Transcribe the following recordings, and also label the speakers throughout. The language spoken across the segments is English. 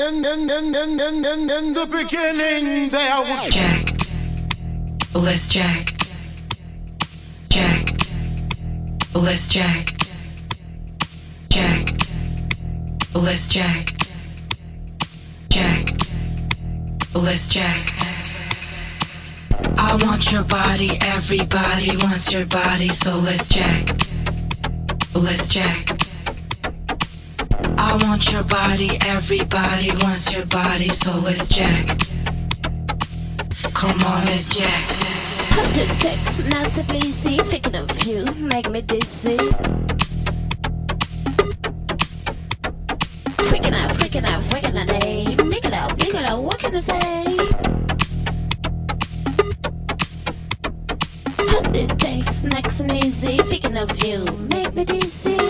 Speaker 1: in the beginning there was
Speaker 2: Jack. Let's Jack. Jack. Let's Jack. Jack. Let's Jack. Jack. Let's Jack. I want your body, everybody wants your body, so let's jack. Let's jack. I want your body, everybody wants your body, so let's jack. Come on, let's jack.
Speaker 3: Hundred texts, nice pleasy, thinking of you, make me dizzy. Freaking out, freaking out, freaking out, day. Make it out, make it out, what can I say? Hundred texts, nice and easy, thinking of you, make me dizzy.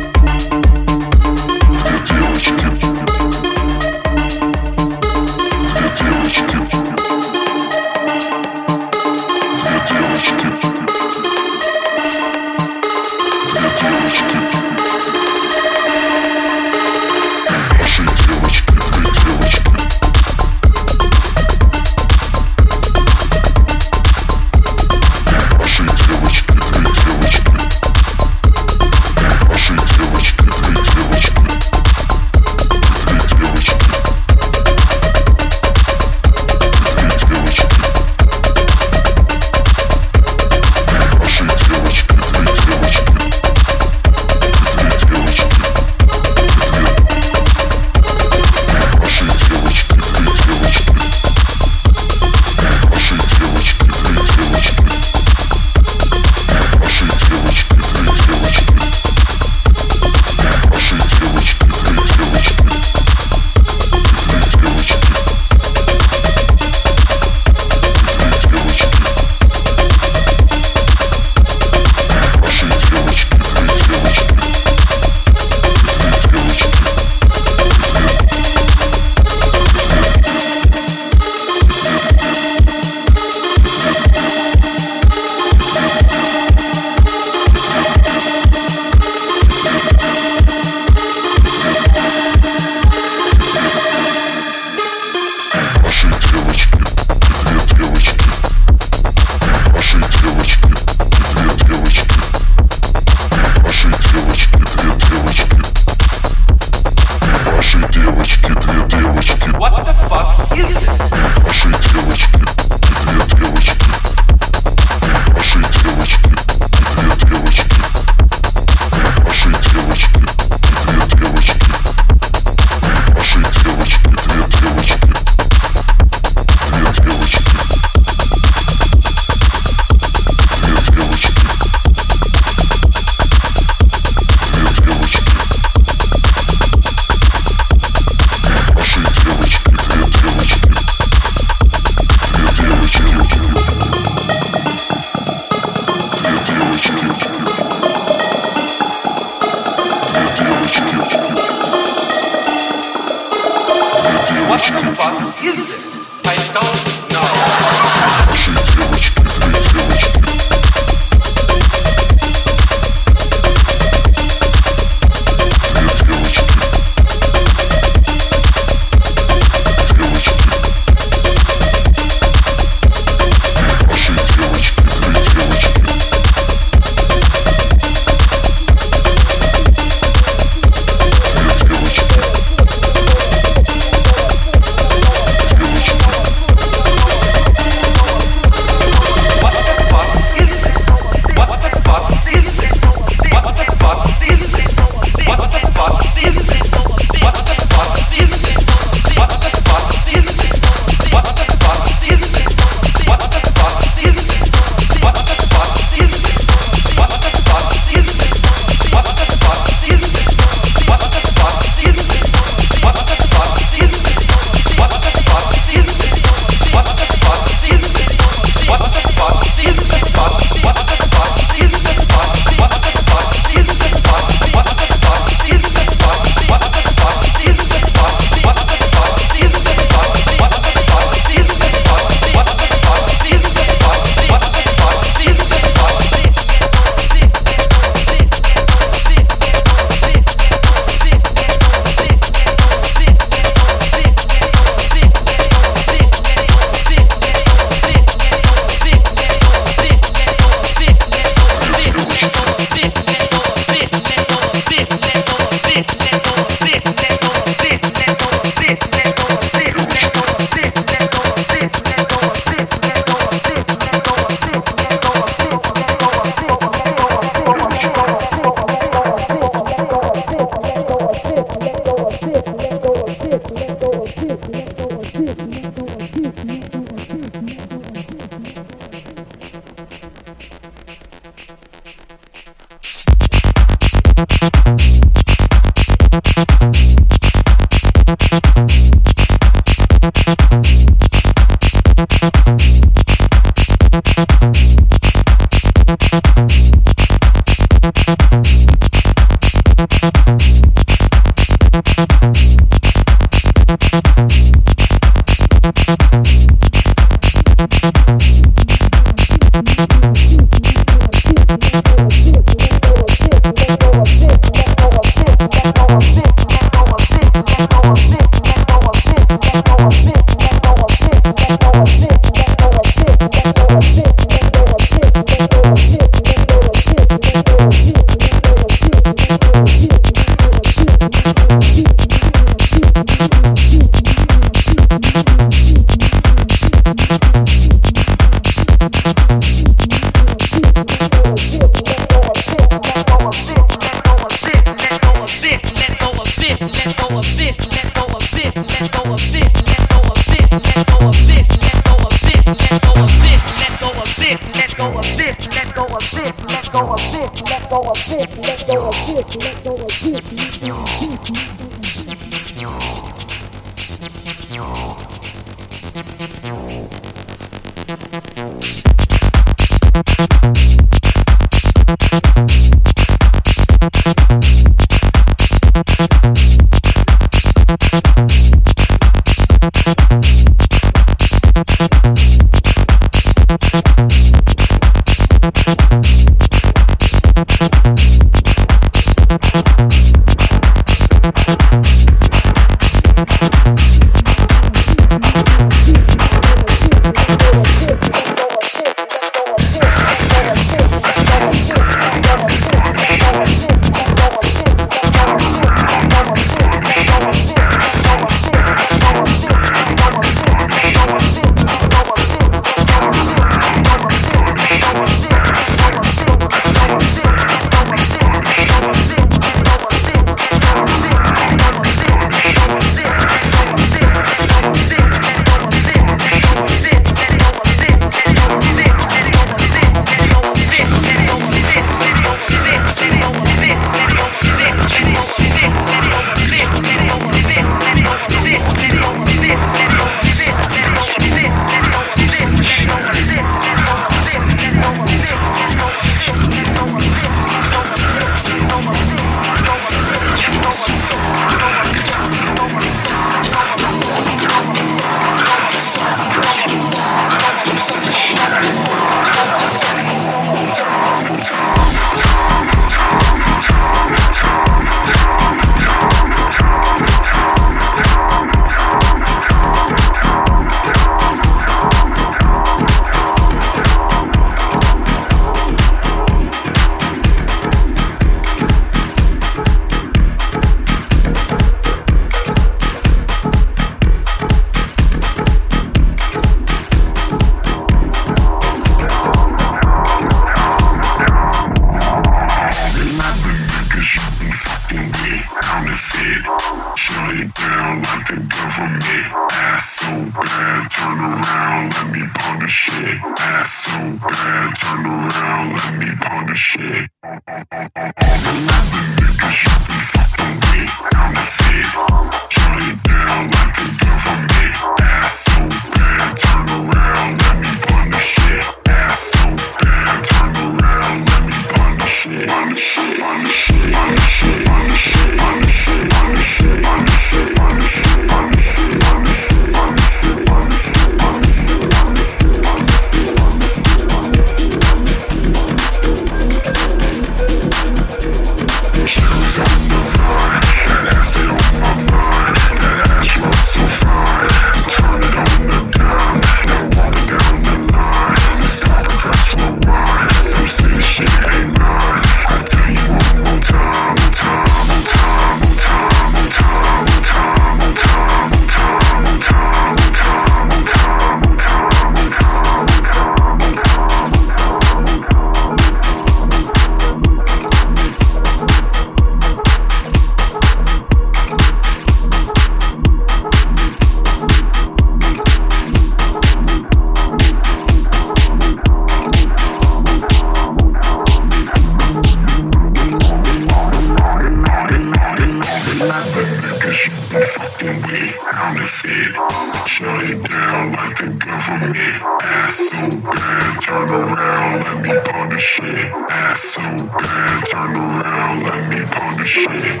Speaker 3: want the government. Ass so bad, turn around, let me punish it. Ass so bad, turn around,
Speaker 4: let me punish it.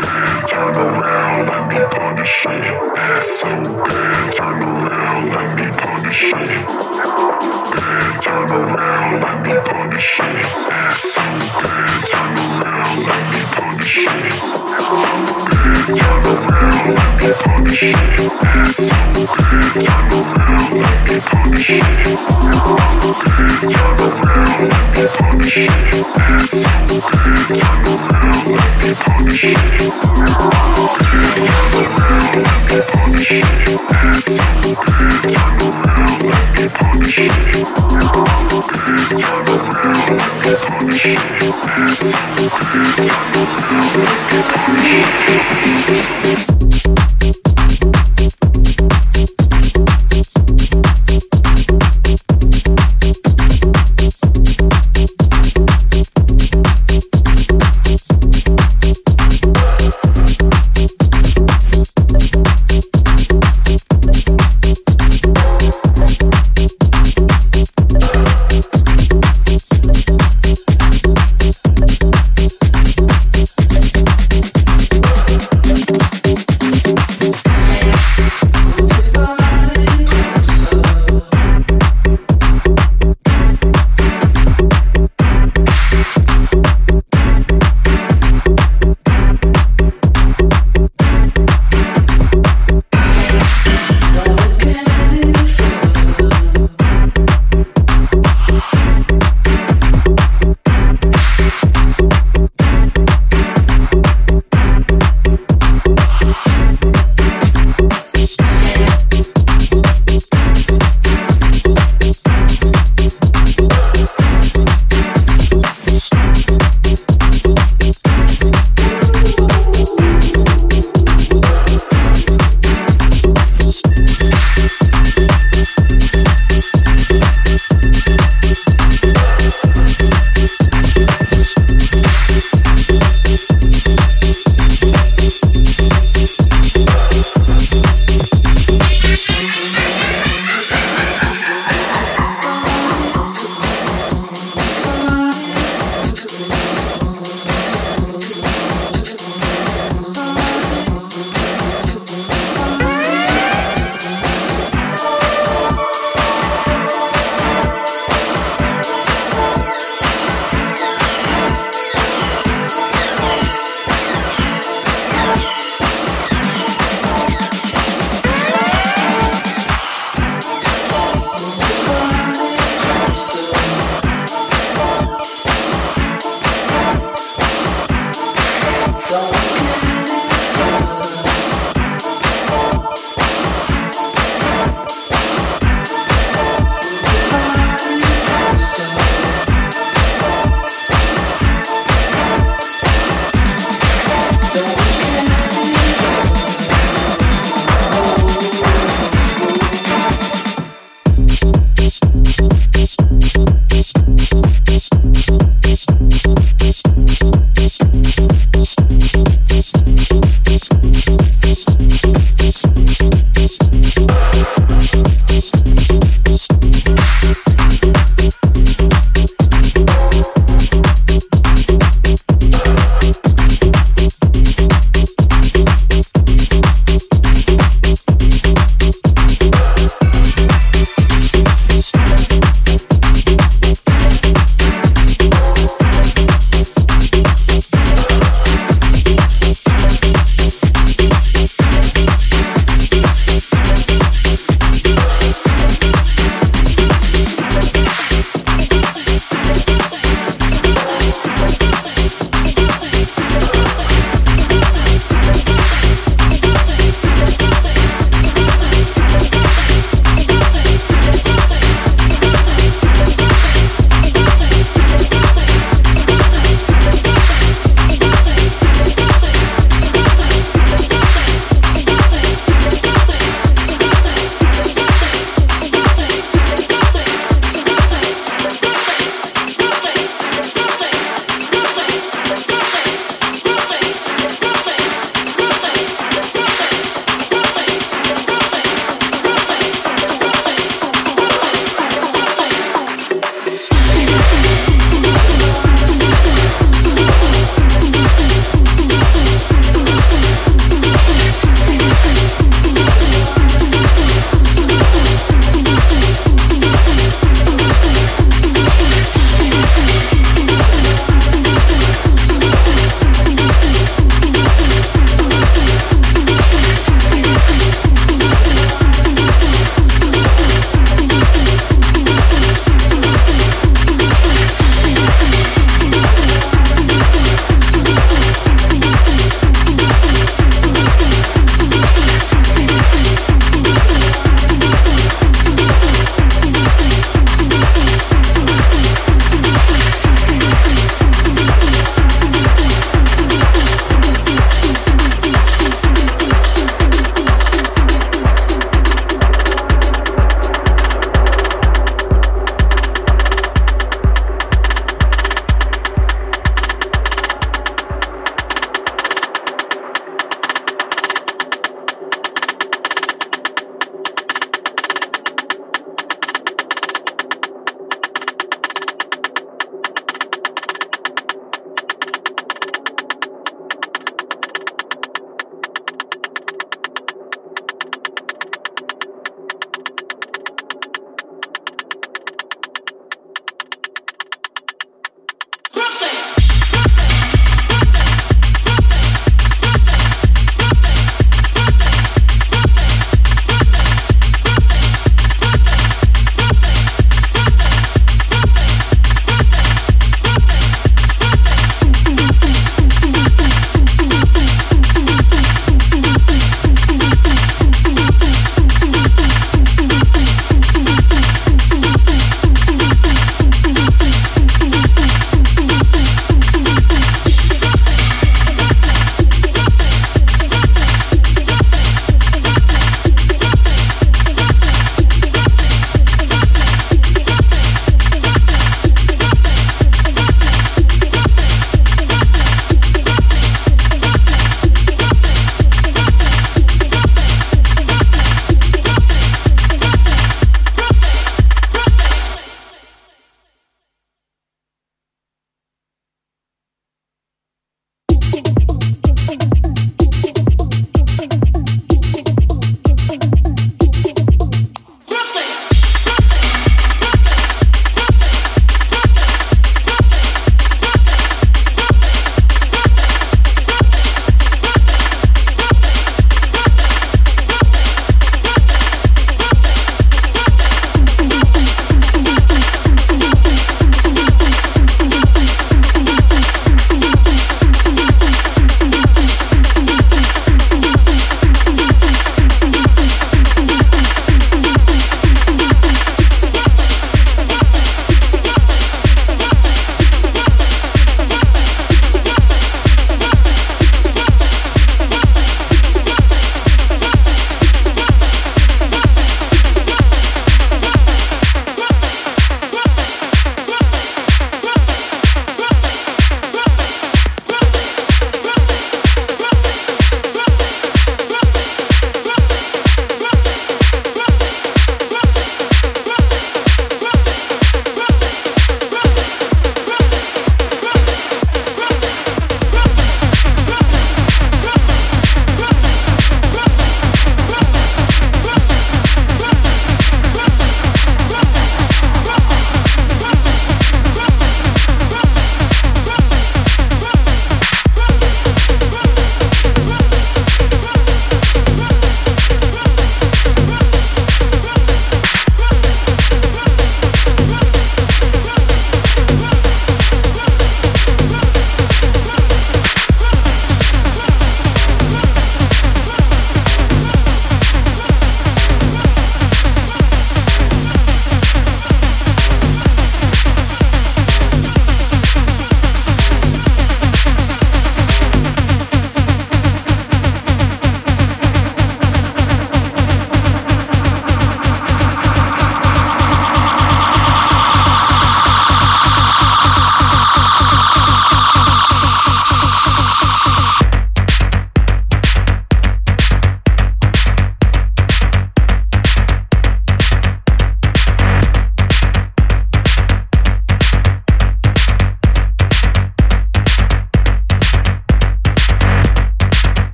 Speaker 4: Bad, turn around, let me punish it. Ass so bad, turn around, let me punish it good, turn around, let me punish so
Speaker 2: turn around, let me punish turn around, let me punish so turn around, let me punish turn around, let me punish so turn around, let me punish turn around, let me punish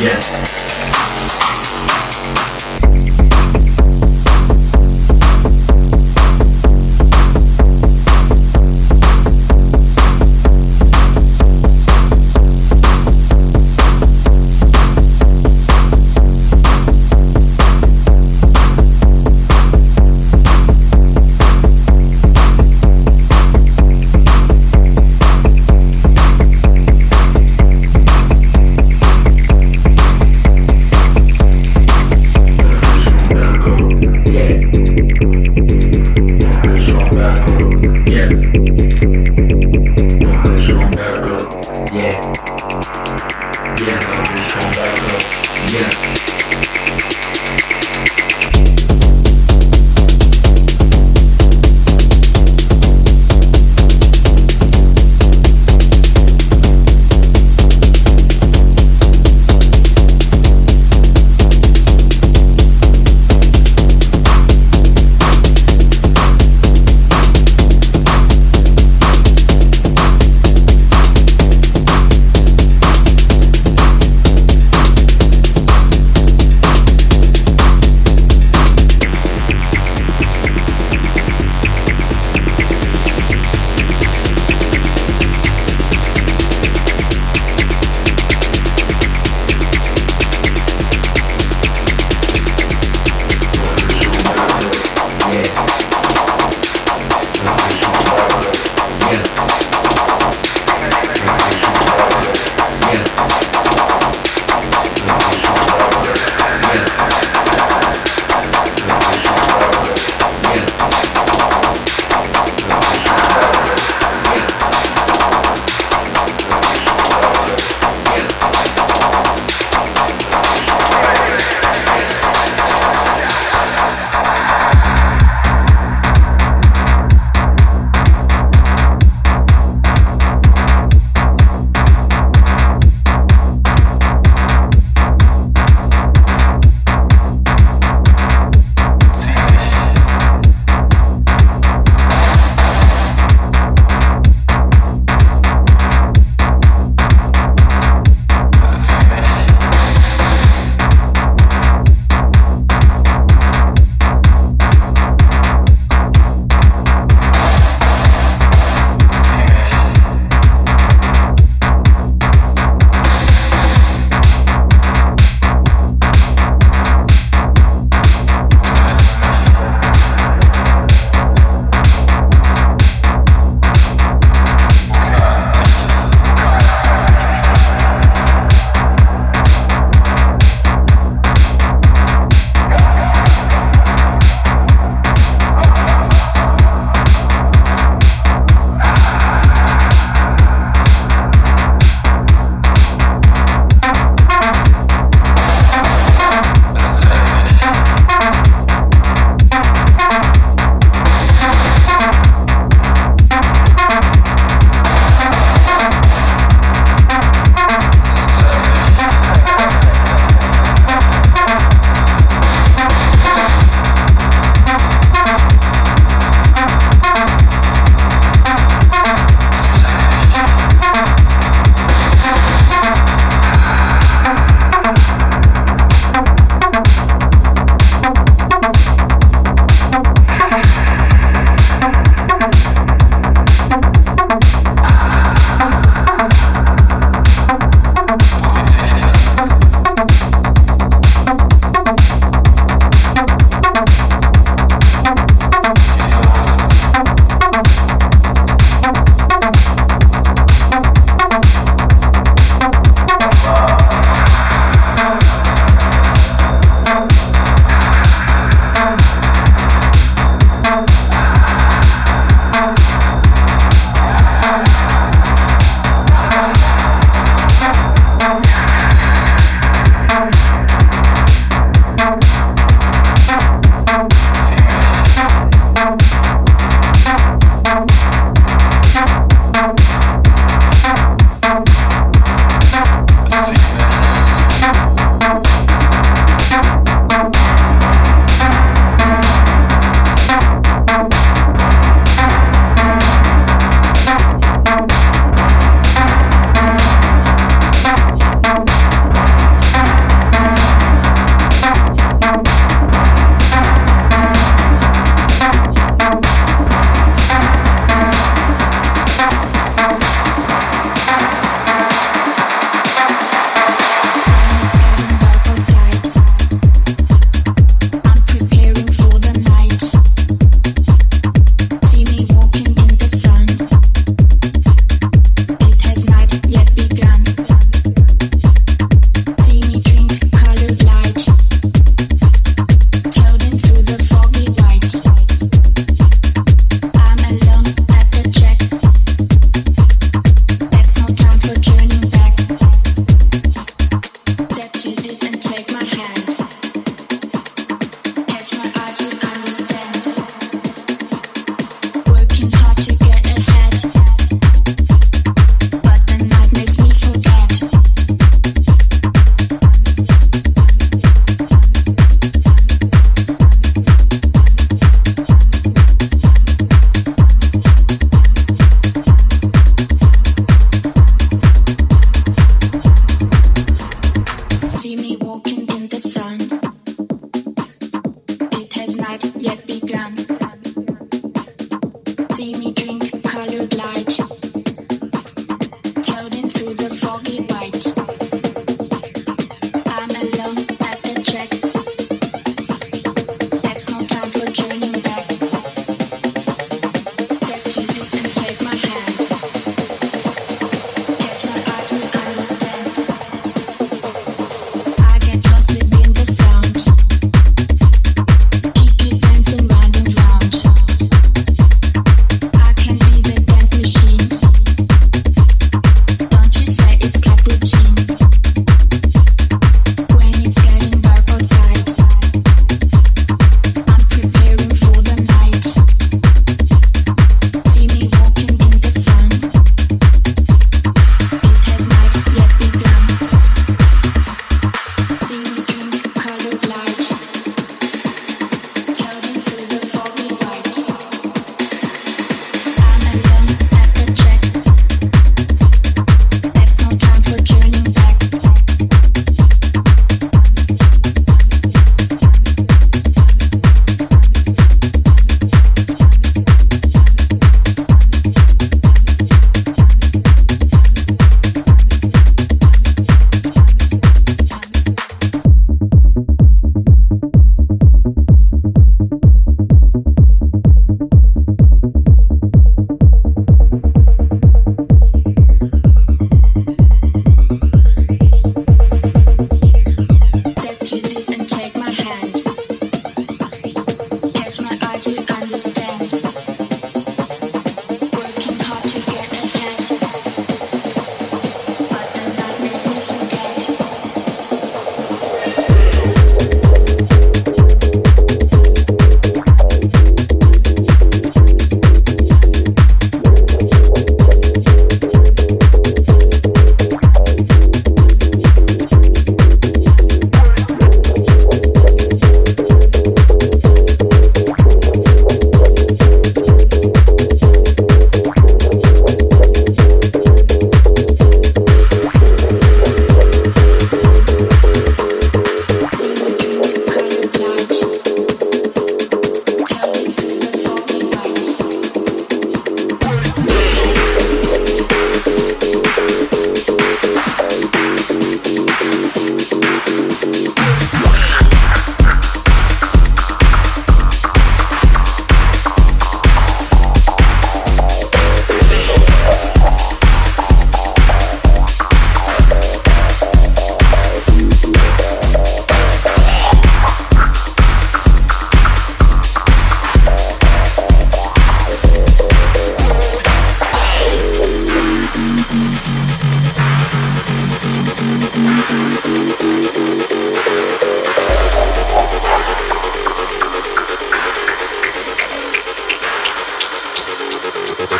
Speaker 2: Yes.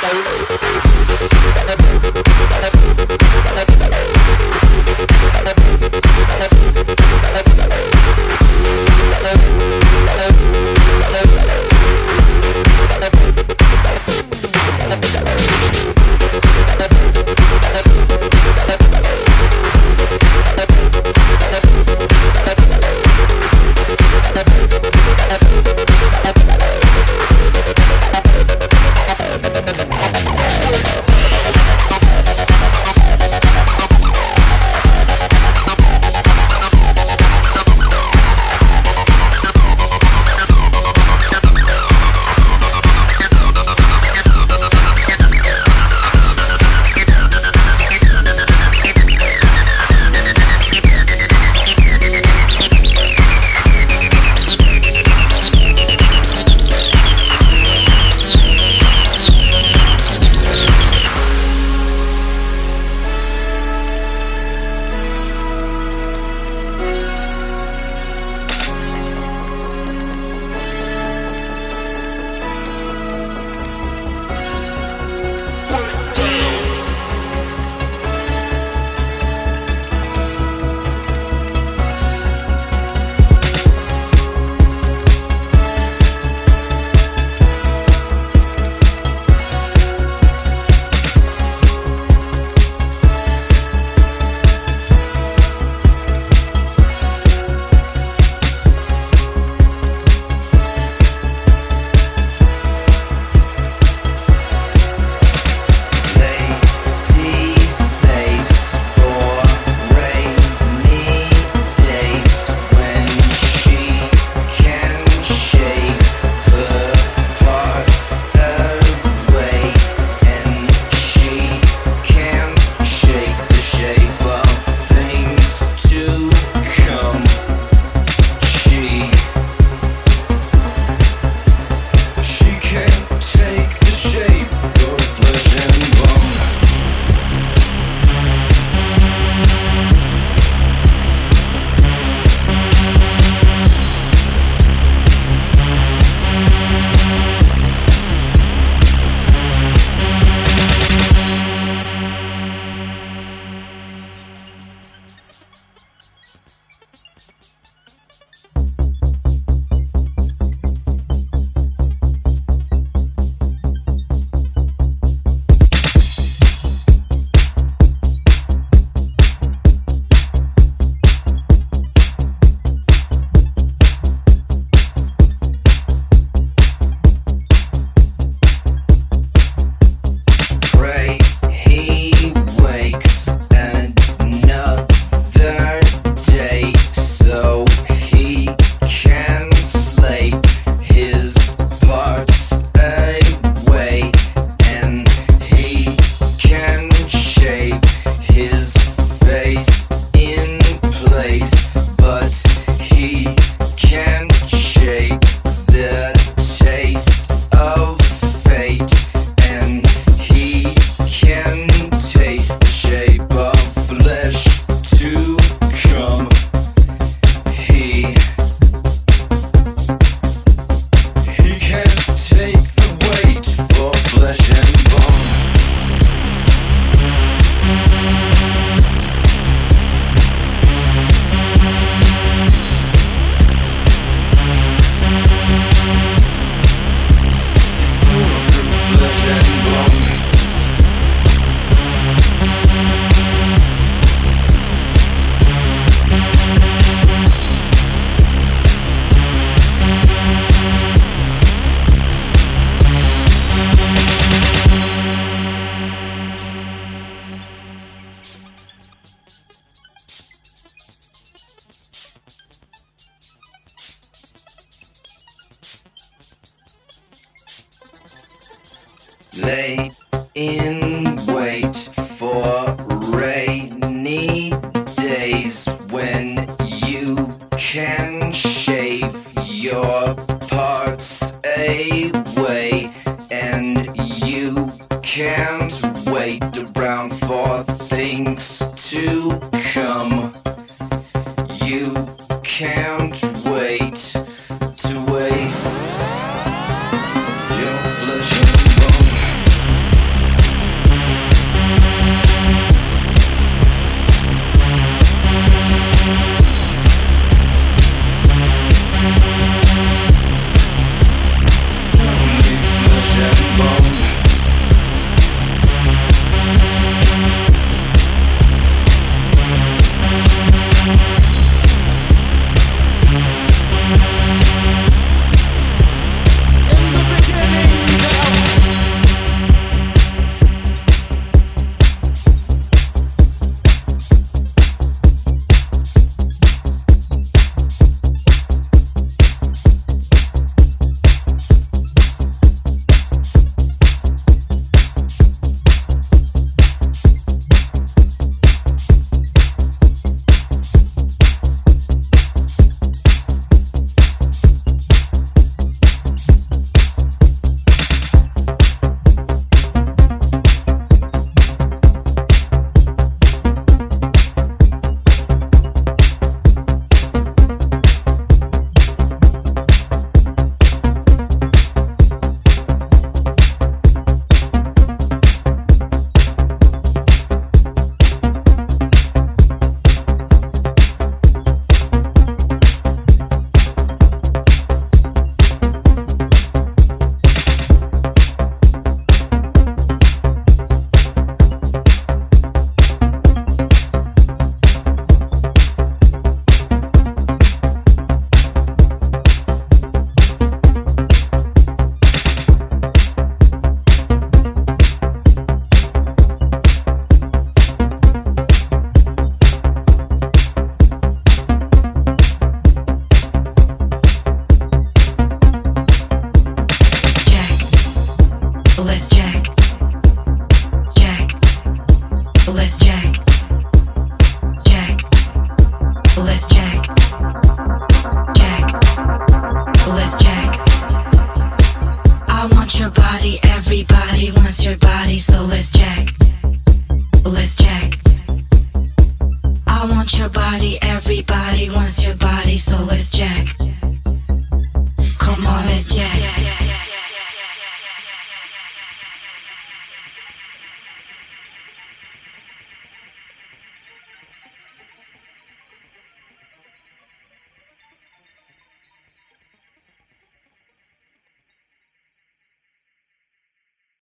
Speaker 2: Lay